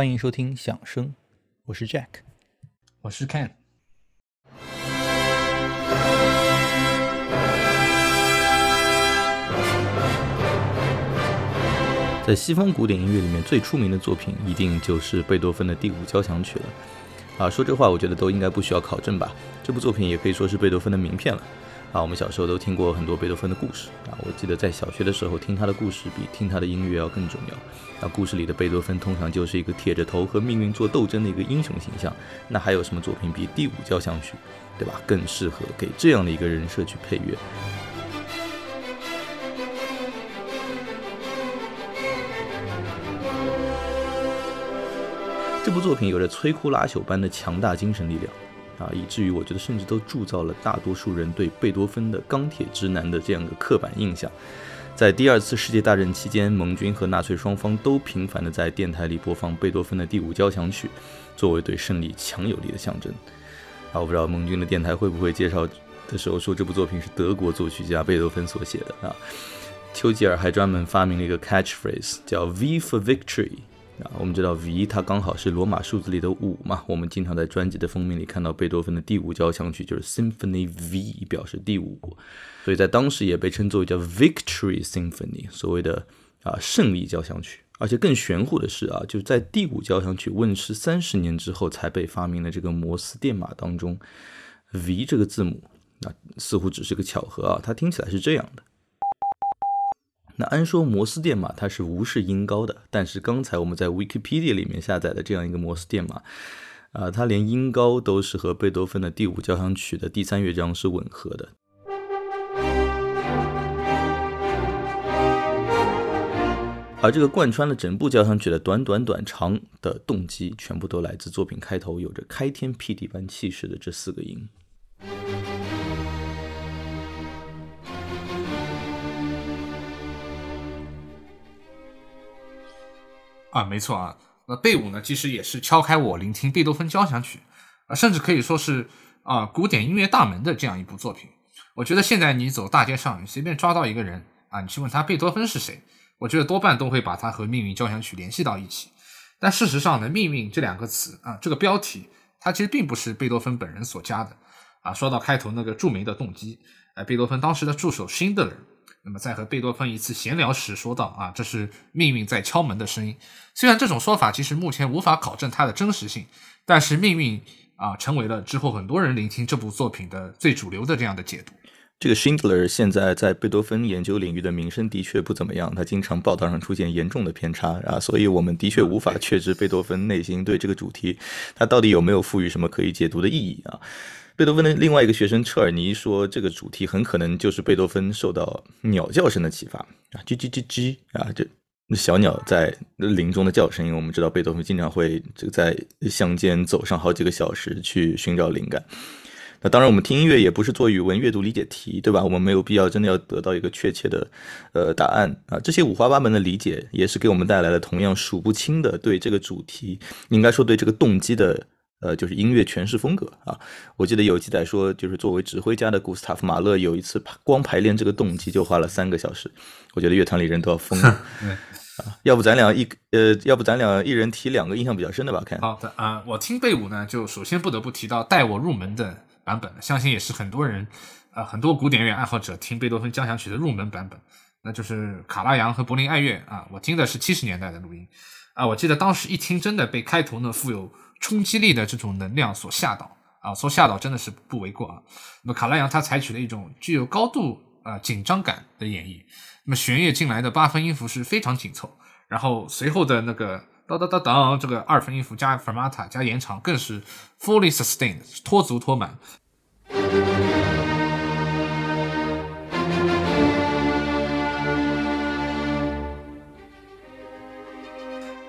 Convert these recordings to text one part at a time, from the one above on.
欢迎收听响声，我是 Jack，我是 Ken。在西方古典音乐里面，最出名的作品一定就是贝多芬的第五交响曲了。啊，说这话我觉得都应该不需要考证吧？这部作品也可以说是贝多芬的名片了。啊，我们小时候都听过很多贝多芬的故事啊。我记得在小学的时候听他的故事比听他的音乐要更重要。那故事里的贝多芬通常就是一个铁着头和命运做斗争的一个英雄形象。那还有什么作品比第五交响曲，对吧？更适合给这样的一个人设去配乐？这部作品有着摧枯拉朽般的强大精神力量。啊，以至于我觉得甚至都铸造了大多数人对贝多芬的钢铁直男的这样的刻板印象。在第二次世界大战期间，盟军和纳粹双方都频繁地在电台里播放贝多芬的第五交响曲，作为对胜利强有力的象征。啊，我不知道盟军的电台会不会介绍的时候说这部作品是德国作曲家贝多芬所写的啊。丘吉尔还专门发明了一个 catchphrase，叫 V for Victory。啊，我们知道 V 它刚好是罗马数字里的五嘛，我们经常在专辑的封面里看到贝多芬的第五交响曲就是 Symphony V，表示第五，所以在当时也被称作叫 Victory Symphony，所谓的啊胜利交响曲。而且更玄乎的是啊，就是在第五交响曲问世三十年之后才被发明的这个摩斯电码当中，V 这个字母，那似乎只是个巧合啊，它听起来是这样的。那按说摩斯电码它是无视音高的，但是刚才我们在 Wikipedia 里面下载的这样一个摩斯电码，啊，它连音高都是和贝多芬的第五交响曲的第三乐章是吻合的。而这个贯穿了整部交响曲的短短短长的动机，全部都来自作品开头有着开天辟地般气势的这四个音。啊，没错啊，那贝五呢，其实也是敲开我聆听贝多芬交响曲啊，甚至可以说是啊古典音乐大门的这样一部作品。我觉得现在你走大街上，你随便抓到一个人啊，你去问他贝多芬是谁，我觉得多半都会把他和《命运交响曲》联系到一起。但事实上呢，“命运”这两个词啊，这个标题它其实并不是贝多芬本人所加的啊。说到开头那个著名的动机，呃，贝多芬当时的助手辛德勒。那么在和贝多芬一次闲聊时说道：“啊，这是命运在敲门的声音。虽然这种说法其实目前无法考证它的真实性，但是命运啊成为了之后很多人聆听这部作品的最主流的这样的解读。这个 Schindler 现在在贝多芬研究领域的名声的确不怎么样，他经常报道上出现严重的偏差啊，所以我们的确无法确知贝多芬内心对这个主题他到底有没有赋予什么可以解读的意义啊。”贝多芬的另外一个学生彻尔尼说，这个主题很可能就是贝多芬受到鸟叫声的启发啊，叽叽叽叽啊，这小鸟在林中的叫声。因为我们知道贝多芬经常会这个在乡间走上好几个小时去寻找灵感。那当然，我们听音乐也不是做语文阅读理解题，对吧？我们没有必要真的要得到一个确切的呃答案啊。这些五花八门的理解，也是给我们带来了同样数不清的对这个主题，应该说对这个动机的。呃，就是音乐诠释风格啊。我记得有记载说，就是作为指挥家的古斯塔夫马勒有一次光排练这个动机就花了三个小时。我觉得乐团里人都要疯了 啊！要不咱俩一呃，要不咱俩一人提两个印象比较深的吧？看好的啊，我听贝五呢，就首先不得不提到带我入门的版本，相信也是很多人啊，很多古典乐爱好者听贝多芬交响曲的入门版本，那就是卡拉扬和柏林爱乐啊。我听的是七十年代的录音啊，我记得当时一听，真的被开头呢富有。冲击力的这种能量所吓倒啊，所吓倒真的是不为过啊。那么卡拉扬他采取了一种具有高度啊紧张感的演绎，那么弦乐进来的八分音符是非常紧凑，然后随后的那个当当当当这个二分音符加 fermata 加延长更是 fully sustained 脱足脱满。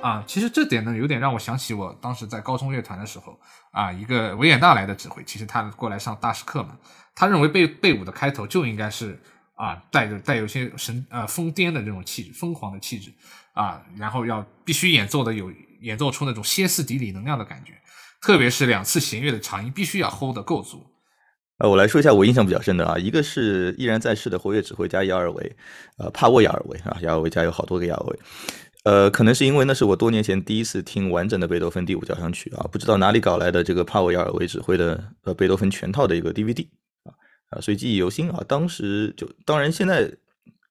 啊，其实这点呢，有点让我想起我当时在高中乐团的时候啊，一个维也纳来的指挥，其实他过来上大师课嘛，他认为贝贝舞的开头就应该是啊，带着带有些神呃疯癫的这种气质，疯狂的气质啊，然后要必须演奏的有演奏出那种歇斯底里能量的感觉，特别是两次弦乐的长音必须要 hold 得够足。呃，我来说一下我印象比较深的啊，一个是依然在世的活跃指挥家亚尔维，呃，帕沃亚尔维啊，亚尔维家有好多个亚尔维。呃，可能是因为那是我多年前第一次听完整的贝多芬第五交响曲啊，不知道哪里搞来的这个帕维尔为指挥的呃贝多芬全套的一个 DVD 啊啊，所以记忆犹新啊。当时就当然现在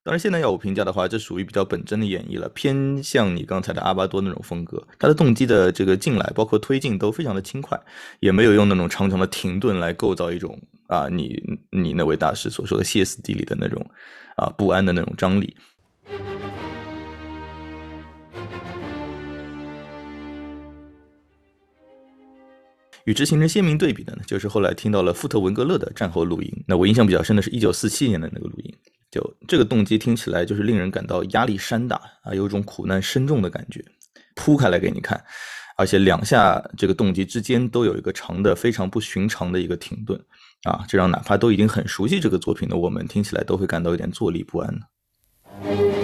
当然现在要我评价的话，这属于比较本真的演绎了，偏向你刚才的阿巴多那种风格。他的动机的这个进来，包括推进都非常的轻快，也没有用那种长长的停顿来构造一种啊你你那位大师所说的歇斯底里的那种啊不安的那种张力。与之形成鲜明对比的呢，就是后来听到了富特文格勒的战后录音。那我印象比较深的是1947年的那个录音，就这个动机听起来就是令人感到压力山大啊，有种苦难深重的感觉，铺开来给你看。而且两下这个动机之间都有一个长的非常不寻常的一个停顿啊，这让哪怕都已经很熟悉这个作品的我们听起来都会感到有点坐立不安。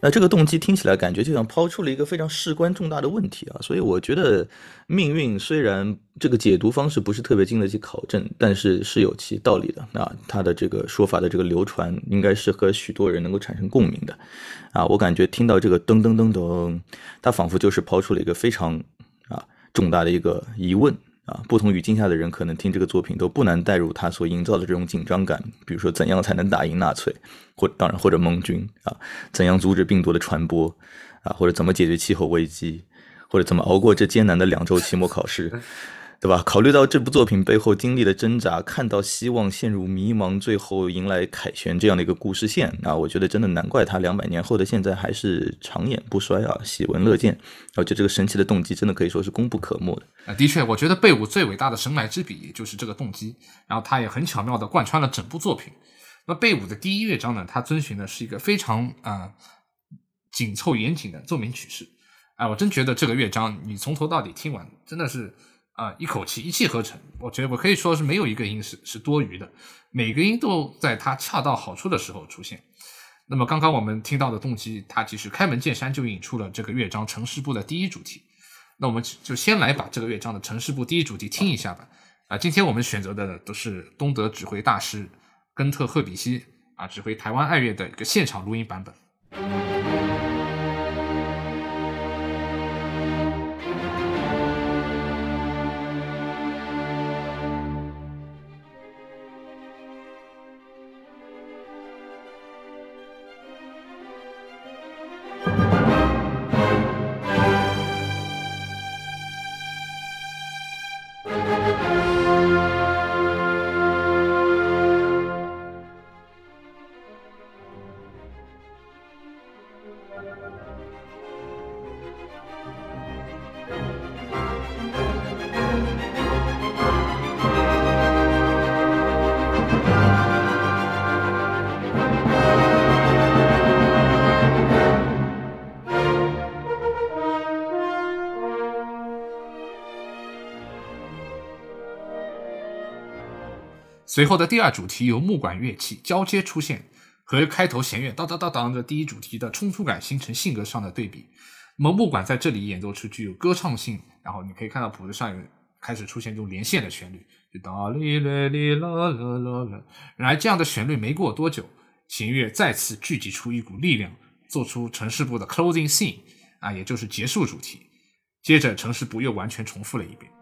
那这个动机听起来感觉就像抛出了一个非常事关重大的问题啊，所以我觉得命运虽然这个解读方式不是特别经得起考证，但是是有其道理的。那他的这个说法的这个流传，应该是和许多人能够产生共鸣的啊。我感觉听到这个噔噔噔噔，他仿佛就是抛出了一个非常啊重大的一个疑问。啊，不同语境下的人可能听这个作品都不难带入他所营造的这种紧张感。比如说，怎样才能打赢纳粹，或当然或者盟军啊？怎样阻止病毒的传播啊？或者怎么解决气候危机？或者怎么熬过这艰难的两周期末考试？对吧？考虑到这部作品背后经历的挣扎，看到希望陷入迷茫，最后迎来凯旋这样的一个故事线啊，我觉得真的难怪他两百年后的现在还是长演不衰啊，喜闻乐见。我觉得这个神奇的动机真的可以说是功不可没的。啊，的确，我觉得贝武最伟大的神来之笔就是这个动机，然后他也很巧妙地贯穿了整部作品。那贝武的第一乐章呢，它遵循的是一个非常啊紧凑严谨的奏鸣曲式。哎，我真觉得这个乐章你从头到底听完，真的是。啊，一口气一气呵成，我觉得我可以说是没有一个音是是多余的，每个音都在它恰到好处的时候出现。那么刚刚我们听到的动机，它其实开门见山就引出了这个乐章城市部的第一主题。那我们就先来把这个乐章的城市部第一主题听一下吧。啊，今天我们选择的都是东德指挥大师根特赫比希啊指挥台湾爱乐的一个现场录音版本。随后的第二主题由木管乐器交接出现，和开头弦乐当当当当的第一主题的冲突感形成性格上的对比。那么木管在这里演奏出具有歌唱性，然后你可以看到谱子上有开始出现这种连线的旋律，就哒哩啦哩啦啦啦啦。然而这样的旋律没过多久，弦乐再次聚集出一股力量，做出城市部的 closing scene 啊，也就是结束主题。接着城市部又完全重复了一遍。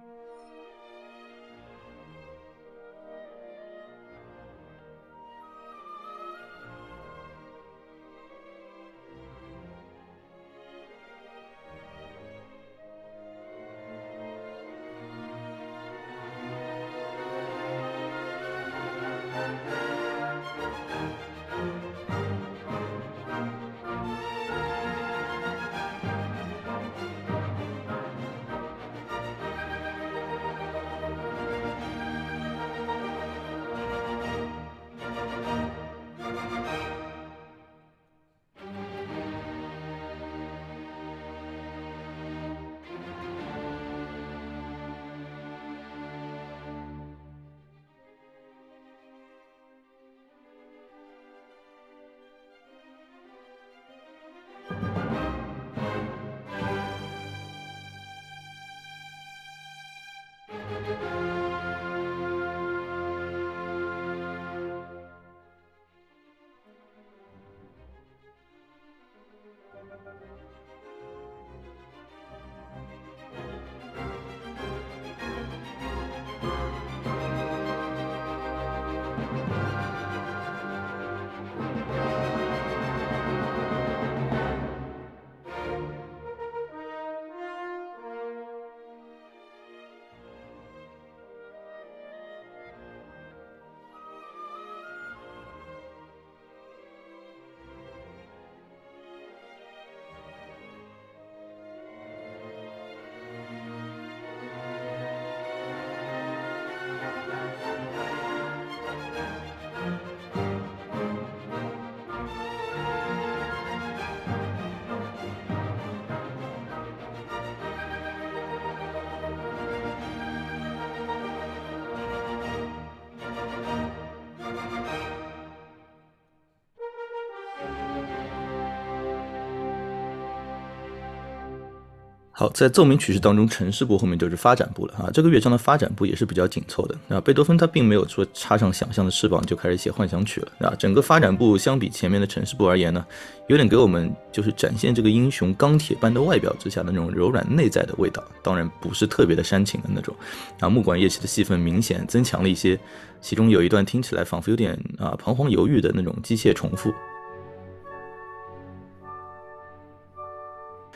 在奏鸣曲式当中，城市部后面就是发展部了啊。这个乐章的发展部也是比较紧凑的啊。贝多芬他并没有说插上想象的翅膀就开始写幻想曲了啊。整个发展部相比前面的城市部而言呢，有点给我们就是展现这个英雄钢铁般的外表之下的那种柔软内在的味道，当然不是特别的煽情的那种啊。木管乐器的戏份明显增强了一些，其中有一段听起来仿佛有点啊彷徨犹豫的那种机械重复，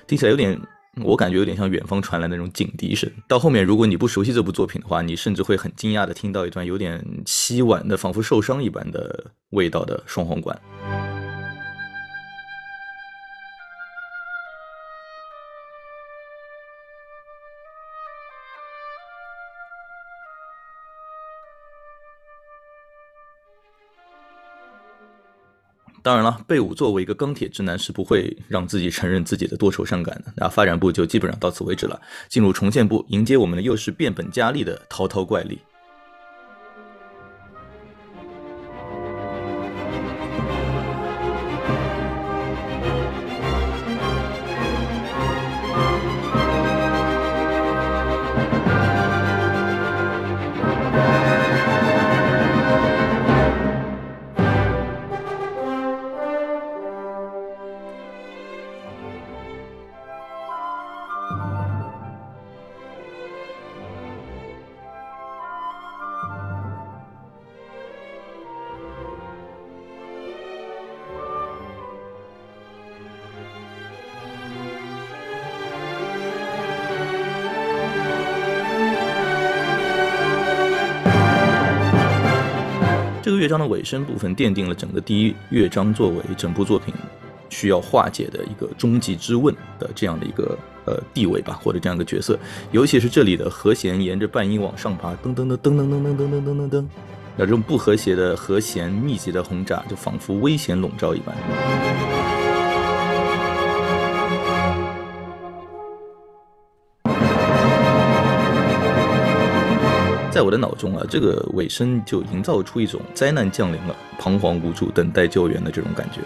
听起来有点。我感觉有点像远方传来那种警笛声。到后面，如果你不熟悉这部作品的话，你甚至会很惊讶的听到一段有点凄婉的，仿佛受伤一般的味道的双簧管。当然了，贝武作为一个钢铁直男是不会让自己承认自己的多愁善感的。那发展部就基本上到此为止了，进入重建部，迎接我们的又是变本加厉的滔滔怪力。章的尾声部分奠定了整个第一乐章作为整部作品需要化解的一个终极之问的这样的一个呃地位吧，或者这样一个角色。尤其是这里的和弦沿着半音往上爬，噔噔噔噔噔噔噔噔噔噔噔噔，那这种不和谐的和弦密集的轰炸，就仿佛危险笼罩一般。在我的脑中啊，这个尾声就营造出一种灾难降临了、彷徨无助、等待救援的这种感觉。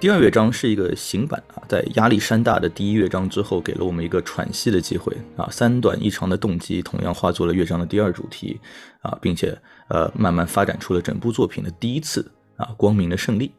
第二乐章是一个行板啊，在压力山大的第一乐章之后，给了我们一个喘息的机会啊。三短一长的动机同样化作了乐章的第二主题啊，并且呃慢慢发展出了整部作品的第一次啊光明的胜利。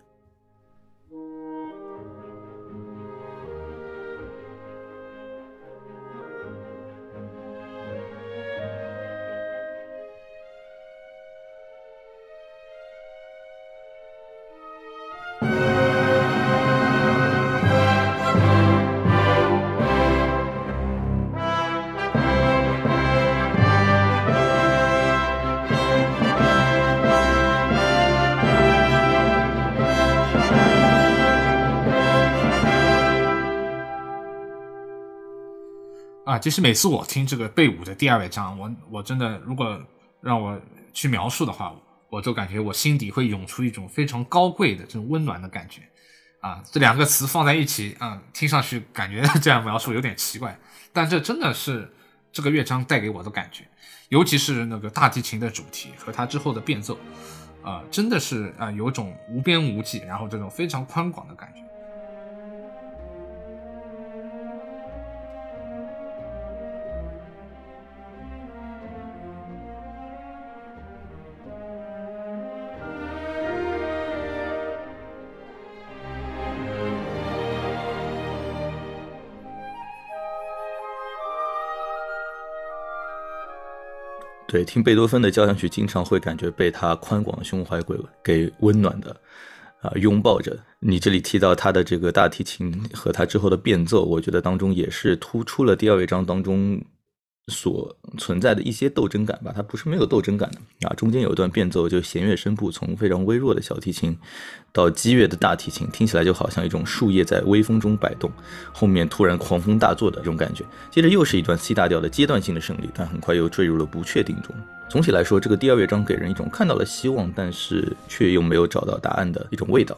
其实每次我听这个贝五的第二乐章，我我真的如果让我去描述的话，我就感觉我心底会涌出一种非常高贵的这种温暖的感觉啊！这两个词放在一起啊，听上去感觉这样描述有点奇怪，但这真的是这个乐章带给我的感觉，尤其是那个大提琴的主题和它之后的变奏，啊，真的是啊有种无边无际，然后这种非常宽广的感觉。对，听贝多芬的交响曲，经常会感觉被他宽广的胸怀给给温暖的，啊，拥抱着。你这里提到他的这个大提琴和他之后的变奏，我觉得当中也是突出了第二乐章当中。所存在的一些斗争感吧，它不是没有斗争感的啊。中间有一段变奏，就弦乐声部从非常微弱的小提琴到激越的大提琴，听起来就好像一种树叶在微风中摆动，后面突然狂风大作的这种感觉。接着又是一段 C 大调的阶段性的胜利，但很快又坠入了不确定中。总体来说，这个第二乐章给人一种看到了希望，但是却又没有找到答案的一种味道。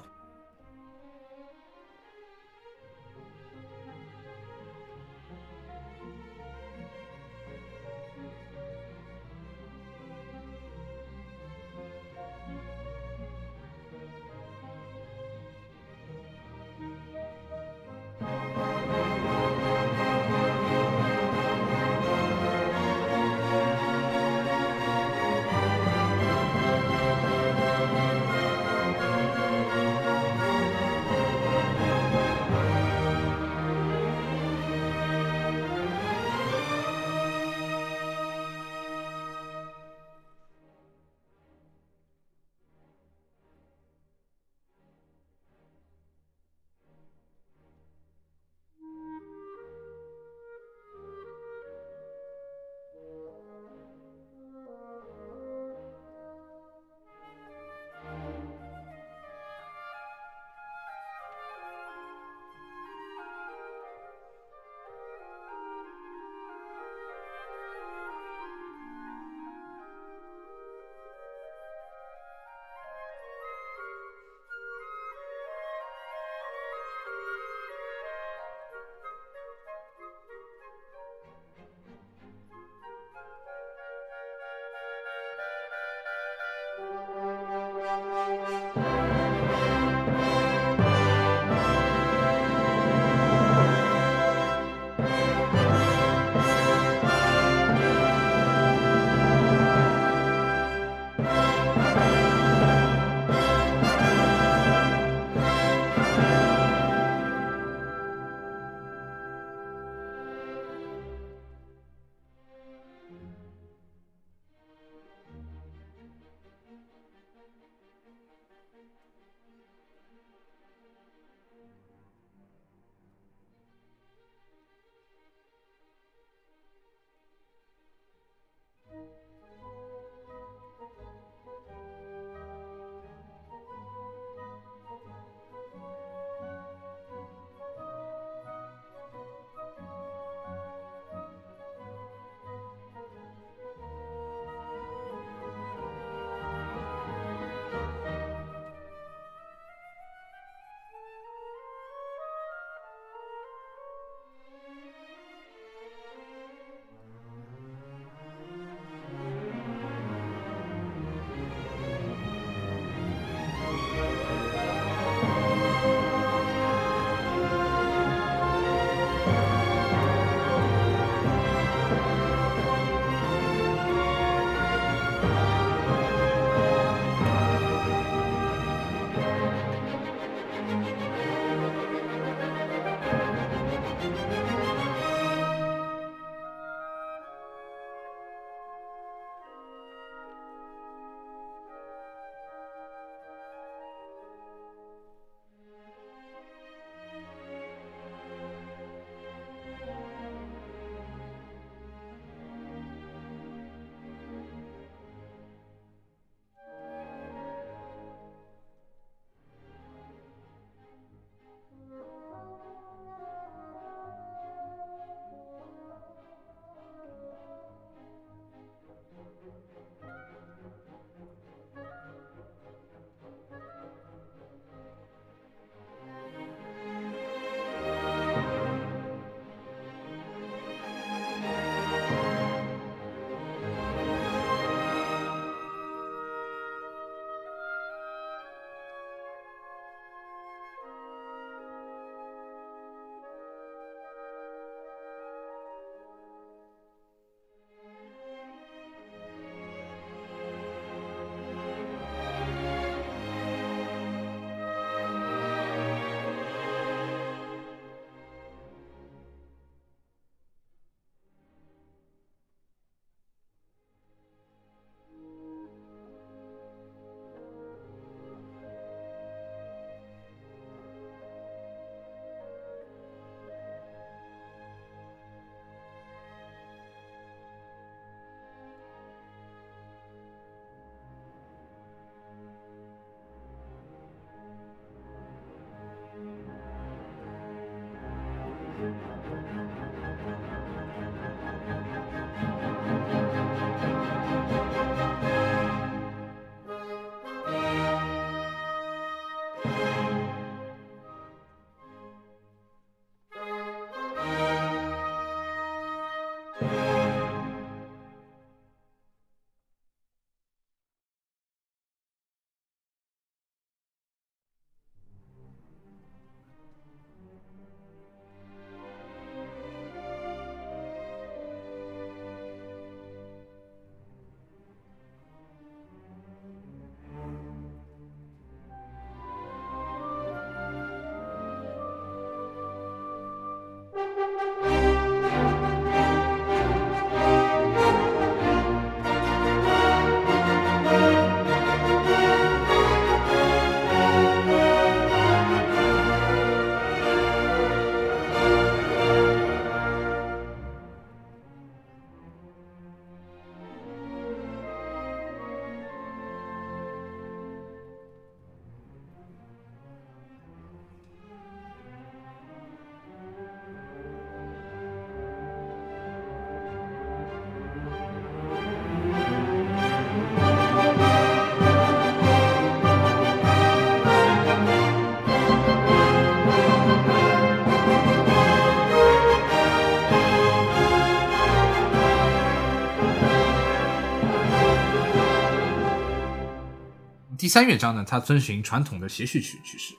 三乐章呢，它遵循传统的协序曲曲式，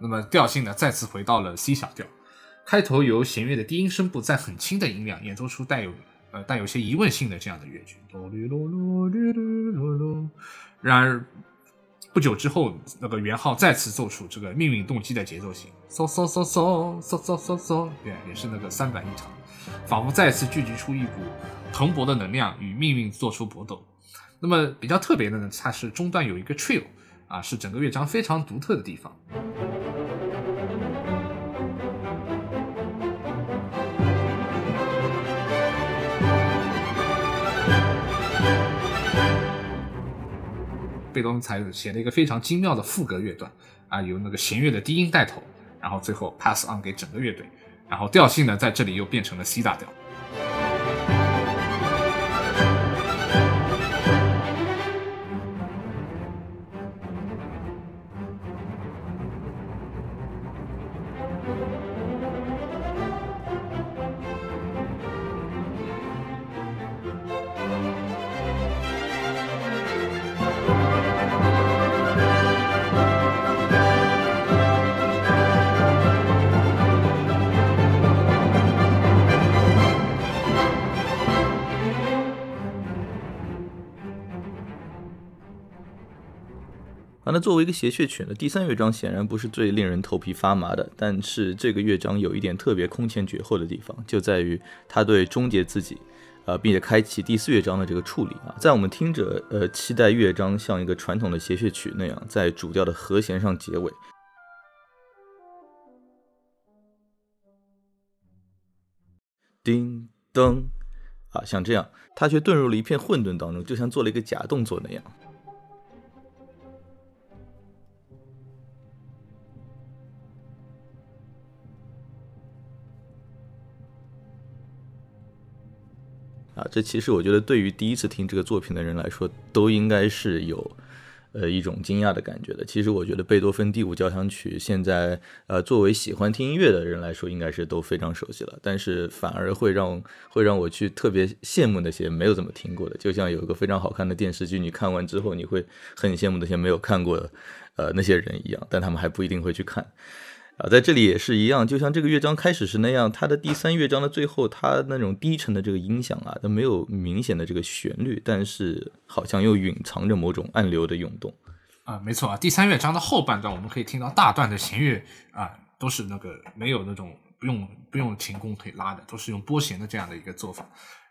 那么调性呢再次回到了 C 小调。开头由弦乐的低音声部在很轻的音量演奏出带有呃带有些疑问性的这样的乐句。然而不久之后，那个元号再次奏出这个命运动机的节奏型，嗦嗦嗦嗦嗦嗦嗦嗦，对，也是那个三板一长，仿佛再次聚集出一股蓬勃的能量与命运做出搏斗。那么比较特别的呢，它是中段有一个 trill，啊，是整个乐章非常独特的地方。贝多芬才写了一个非常精妙的副歌乐段，啊，由那个弦乐的低音带头，然后最后 pass on 给整个乐队，然后调性呢在这里又变成了 C 大调。作为一个谐谑曲呢，第三乐章显然不是最令人头皮发麻的，但是这个乐章有一点特别空前绝后的地方，就在于它对终结自己，呃，并且开启第四乐章的这个处理啊，在我们听着，呃，期待乐章像一个传统的谐谑曲那样，在主调的和弦上结尾，叮噔，啊，像这样，它却遁入了一片混沌当中，就像做了一个假动作那样。啊，这其实我觉得对于第一次听这个作品的人来说，都应该是有，呃，一种惊讶的感觉的。其实我觉得贝多芬第五交响曲现在，呃，作为喜欢听音乐的人来说，应该是都非常熟悉了。但是反而会让会让我去特别羡慕那些没有怎么听过的，就像有一个非常好看的电视剧，你看完之后你会很羡慕那些没有看过的，呃，那些人一样，但他们还不一定会去看。啊，在这里也是一样，就像这个乐章开始是那样，它的第三乐章的最后，它那种低沉的这个音响啊，它没有明显的这个旋律，但是好像又隐藏着某种暗流的涌动。啊，没错啊，第三乐章的后半段，我们可以听到大段的弦乐啊，都是那个没有那种不用不用琴弓腿拉的，都是用拨弦的这样的一个做法。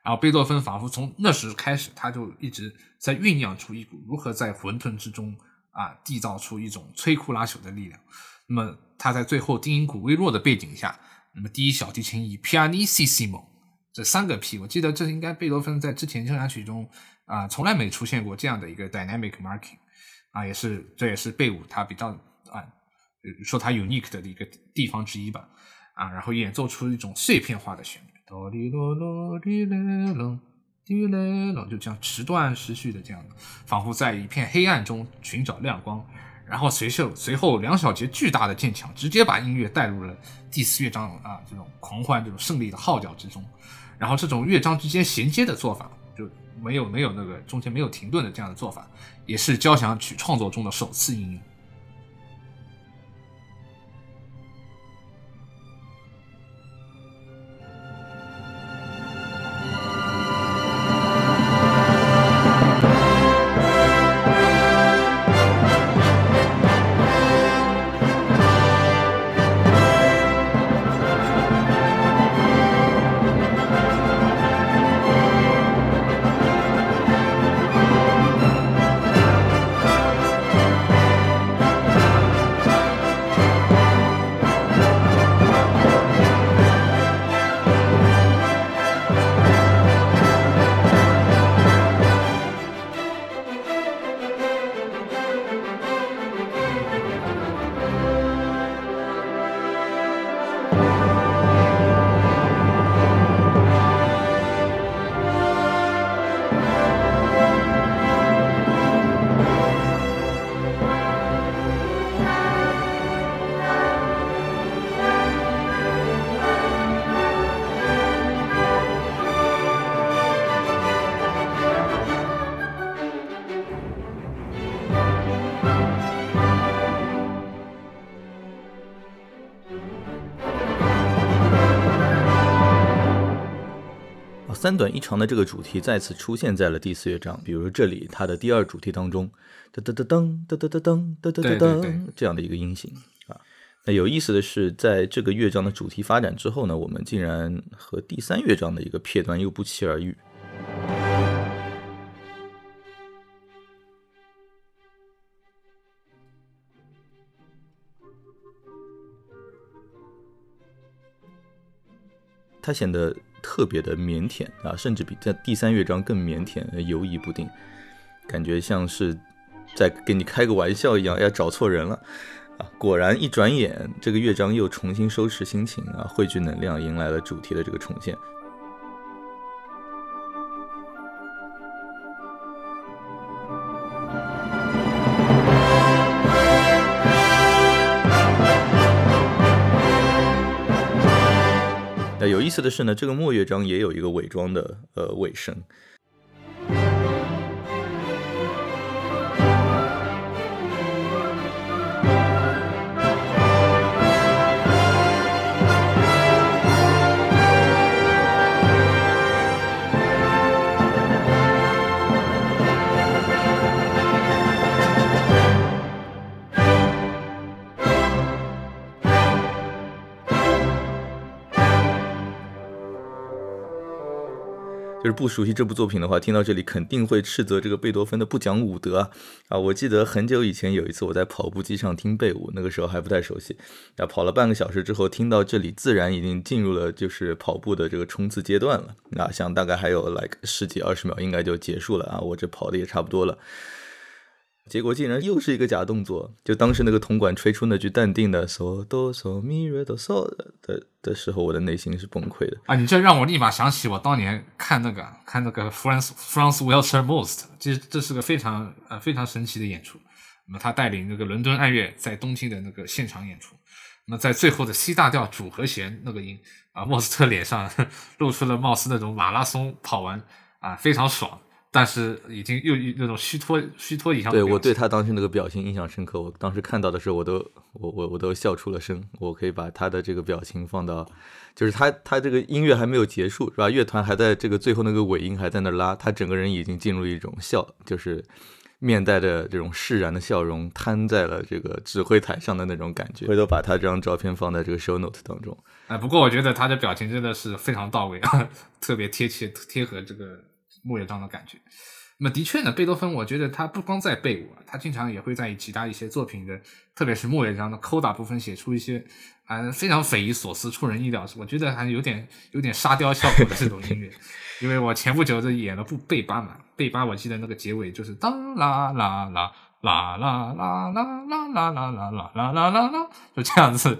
然后贝多芬仿佛从那时开始，他就一直在酝酿出一股如何在混沌之中啊，缔造出一种摧枯拉朽的力量。那么他在最后低音鼓微弱的背景下，那么第一小提琴以 pianissimo 这三个 P，我记得这应该贝多芬在之前交响曲中啊从来没出现过这样的一个 dynamic marking 啊，也是这也是贝五他比较啊说他 unique 的一个地方之一吧啊，然后演奏出一种碎片化的旋律，哆哩哆哆哩嘞啷滴嘞啷，就这样时断时续的这样，仿佛在一片黑暗中寻找亮光。然后随秀随后两小节巨大的渐强，直接把音乐带入了第四乐章啊这种狂欢、这种胜利的号角之中。然后这种乐章之间衔接的做法，就没有没有那个中间没有停顿的这样的做法，也是交响曲创作中的首次应用。三短一长的这个主题再次出现在了第四乐章，比如这里它的第二主题当中，噔噔噔噔噔噔噔噔噔噔噔这样的一个音型啊。那有意思的是，在这个乐章的主题发展之后呢，我们竟然和第三乐章的一个片段又不期而遇。它显得特别的腼腆啊，甚至比在第三乐章更腼腆、犹疑不定，感觉像是在跟你开个玩笑一样，要找错人了啊！果然，一转眼，这个乐章又重新收拾心情啊，汇聚能量，迎来了主题的这个重现。意思的是呢，这个末乐章也有一个伪装的呃尾声。不熟悉这部作品的话，听到这里肯定会斥责这个贝多芬的不讲武德啊！我记得很久以前有一次我在跑步机上听贝五，那个时候还不太熟悉，啊，跑了半个小时之后听到这里，自然已经进入了就是跑步的这个冲刺阶段了啊，想大概还有 like 十几二十秒应该就结束了啊，我这跑的也差不多了。结果竟然又是一个假动作，就当时那个铜管吹出那句淡定的 so do so mi re do so 的的时候，我的内心是崩溃的啊！你这让我立马想起我当年看那个看那个 France France Welcher Most，这这是个非常呃非常神奇的演出。那么他带领那个伦敦爱乐在东京的那个现场演出，那在最后的 C 大调主和弦那个音啊，莫斯特脸上露出了貌似那种马拉松跑完啊非常爽。但是已经又那种虚脱虚脱一样。对我对他当时那个表情印象深刻，我当时看到的时候，我都我我我都笑出了声。我可以把他的这个表情放到，就是他他这个音乐还没有结束是吧？乐团还在这个最后那个尾音还在那拉，他整个人已经进入一种笑，就是面带着这种释然的笑容，瘫在了这个指挥台上的那种感觉。回头把他这张照片放在这个 show note 当中。哎，不过我觉得他的表情真的是非常到位啊，特别贴切贴合这个。木乐章的感觉，那么的确呢，贝多芬，我觉得他不光在贝五，他经常也会在其他一些作品的，特别是木乐章的 coda 部分写出一些啊非常匪夷所思、出人意料，我觉得还有点有点沙雕效果的这种音乐。因为我前不久就演了部贝八嘛，贝八我记得那个结尾就是当啦啦啦啦啦啦啦啦啦啦啦啦啦啦啦啦，就这样子，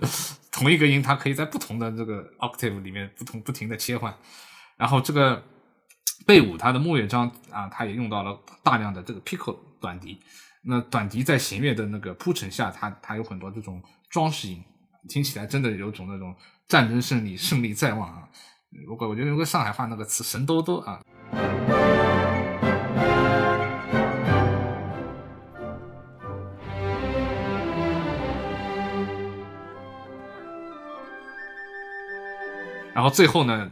同一个音它可以在不同的这个 octave 里面不同不停的切换，然后这个。贝五它的末乐章啊，它也用到了大量的这个 pico 短笛。那短笛在弦乐的那个铺陈下，它它有很多这种装饰音，听起来真的有种那种战争胜利、胜利在望啊。如果我觉得用个上海话那个词“神多多”啊。然后最后呢？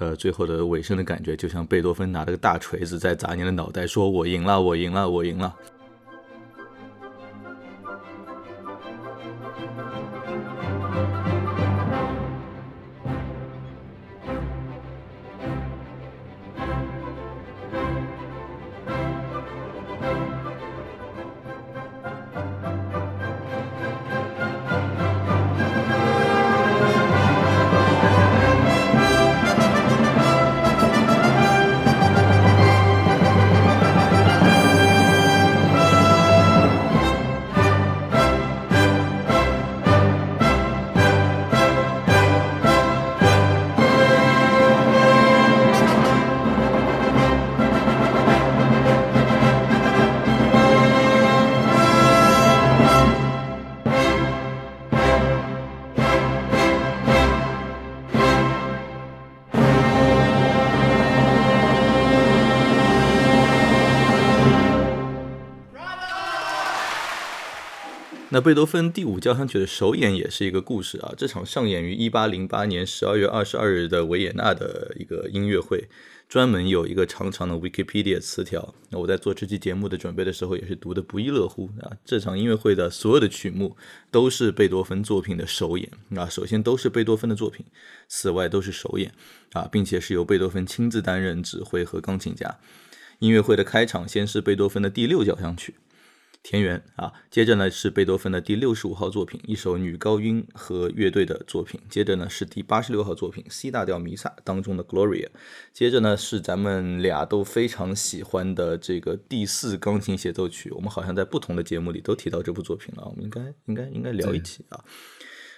呃，最后的尾声的感觉，就像贝多芬拿着个大锤子在砸你的脑袋，说我赢了，我赢了，我赢了。贝多芬第五交响曲的首演也是一个故事啊，这场上演于一八零八年十二月二十二日的维也纳的一个音乐会。专门有一个长长的 Wikipedia 词条，那我在做这期节目的准备的时候，也是读的不亦乐乎啊！这场音乐会的所有的曲目都是贝多芬作品的首演啊，首先都是贝多芬的作品，此外都是首演啊，并且是由贝多芬亲自担任指挥和钢琴家。音乐会的开场先是贝多芬的第六交响曲。田园啊，接着呢是贝多芬的第六十五号作品，一首女高音和乐队的作品。接着呢是第八十六号作品，C 大调弥撒当中的 Gloria。接着呢是咱们俩都非常喜欢的这个第四钢琴协奏曲。我们好像在不同的节目里都提到这部作品了，我们应该应该应该聊一起啊。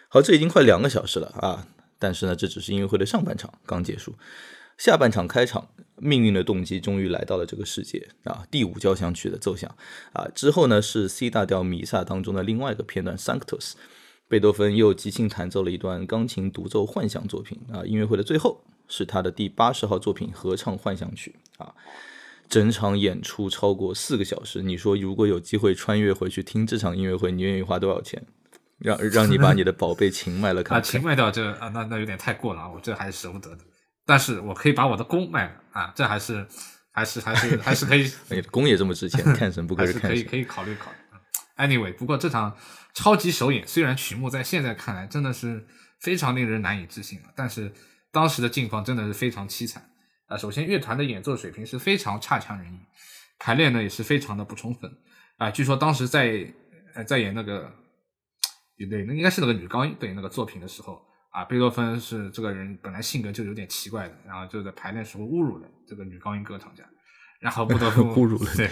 好，这已经快两个小时了啊，但是呢这只是音乐会的上半场刚结束。下半场开场，命运的动机终于来到了这个世界啊！第五交响曲的奏响啊，之后呢是 C 大调弥撒当中的另外一个片段 Sanctus，贝多芬又即兴弹奏了一段钢琴独奏幻想作品啊！音乐会的最后是他的第八十号作品合唱幻想曲啊！整场演出超过四个小时，你说如果有机会穿越回去听这场音乐会，你愿意花多少钱？让让你把你的宝贝琴卖了看？啊，琴卖掉这啊，那那有点太过了啊！我这还是舍不得的。但是我可以把我的弓卖了啊，这还是还是还是还是可以。弓也这么值钱，看什不愧是可以可以考虑考虑。Anyway，不过这场超级首演虽然曲目在现在看来真的是非常令人难以置信了，但是当时的境况真的是非常凄惨啊。首先乐团的演奏水平是非常差强人意，排练呢也是非常的不充分啊。据说当时在呃在演那个对，那应该是那个女高音对那个作品的时候。啊，贝多芬是这个人本来性格就有点奇怪的，然后就在排练时候侮辱了这个女高音歌唱家，然后不得不 侮辱了，对，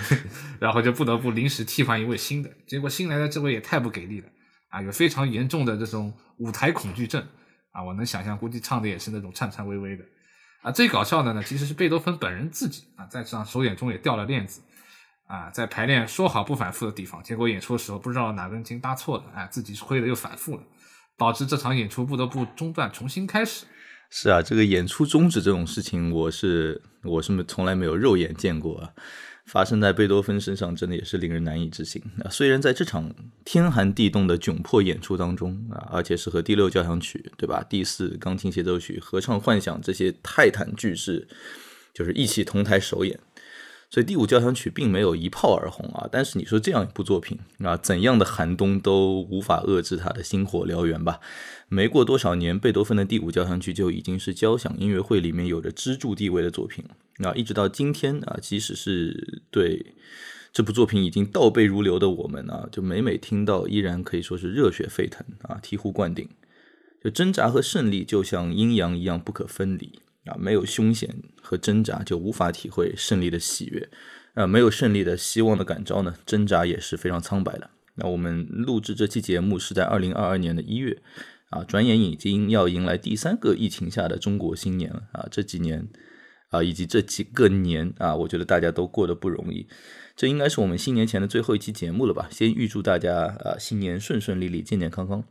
然后就不得不临时替换一位新的，结果新来的这位也太不给力了，啊，有非常严重的这种舞台恐惧症，啊，我能想象，估计唱的也是那种颤颤巍巍的，啊，最搞笑的呢，其实是贝多芬本人自己啊，在这场首演中也掉了链子，啊，在排练说好不反复的地方，结果演出的时候不知道哪根筋搭错了，啊，自己吹的又反复了。导致这场演出不得不中断，重新开始。是啊，这个演出终止这种事情，我是我是从来没有肉眼见过啊。发生在贝多芬身上，真的也是令人难以置信。啊，虽然在这场天寒地冻的窘迫演出当中啊，而且是和第六交响曲，对吧？第四钢琴协奏曲、合唱幻想这些泰坦巨制，就是一起同台首演。所以第五交响曲并没有一炮而红啊，但是你说这样一部作品啊，怎样的寒冬都无法遏制它的星火燎原吧？没过多少年，贝多芬的第五交响曲就已经是交响音乐会里面有着支柱地位的作品啊，一直到今天啊，即使是对这部作品已经倒背如流的我们啊，就每每听到，依然可以说是热血沸腾啊，醍醐灌顶。就挣扎和胜利就像阴阳一样不可分离。啊，没有凶险和挣扎，就无法体会胜利的喜悦。啊，没有胜利的希望的感召呢，挣扎也是非常苍白的。那我们录制这期节目是在二零二二年的一月，啊，转眼已经要迎来第三个疫情下的中国新年了。啊，这几年，啊，以及这几个年，啊，我觉得大家都过得不容易。这应该是我们新年前的最后一期节目了吧？先预祝大家啊，新年顺顺利利，健健康康。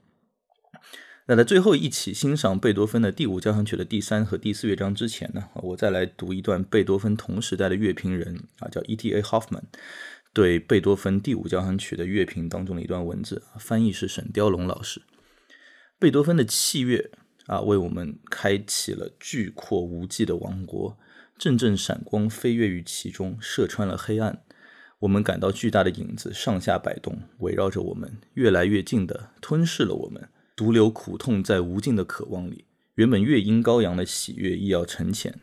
那在最后一起欣赏贝多芬的第五交响曲的第三和第四乐章之前呢，我再来读一段贝多芬同时代的乐评人啊，叫 E.T.A. Hoffman 对贝多芬第五交响曲的乐评当中的一段文字，翻译是沈雕龙老师。贝多芬的器乐啊，为我们开启了巨阔无际的王国，阵阵闪光飞跃于其中，射穿了黑暗。我们感到巨大的影子上下摆动，围绕着我们，越来越近的吞噬了我们。独留苦痛在无尽的渴望里，原本乐音高扬的喜悦亦要沉潜。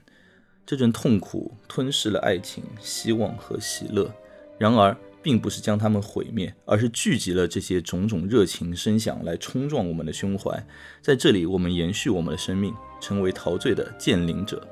这阵痛苦吞噬了爱情、希望和喜乐，然而并不是将它们毁灭，而是聚集了这些种种热情声响来冲撞我们的胸怀。在这里，我们延续我们的生命，成为陶醉的见灵者。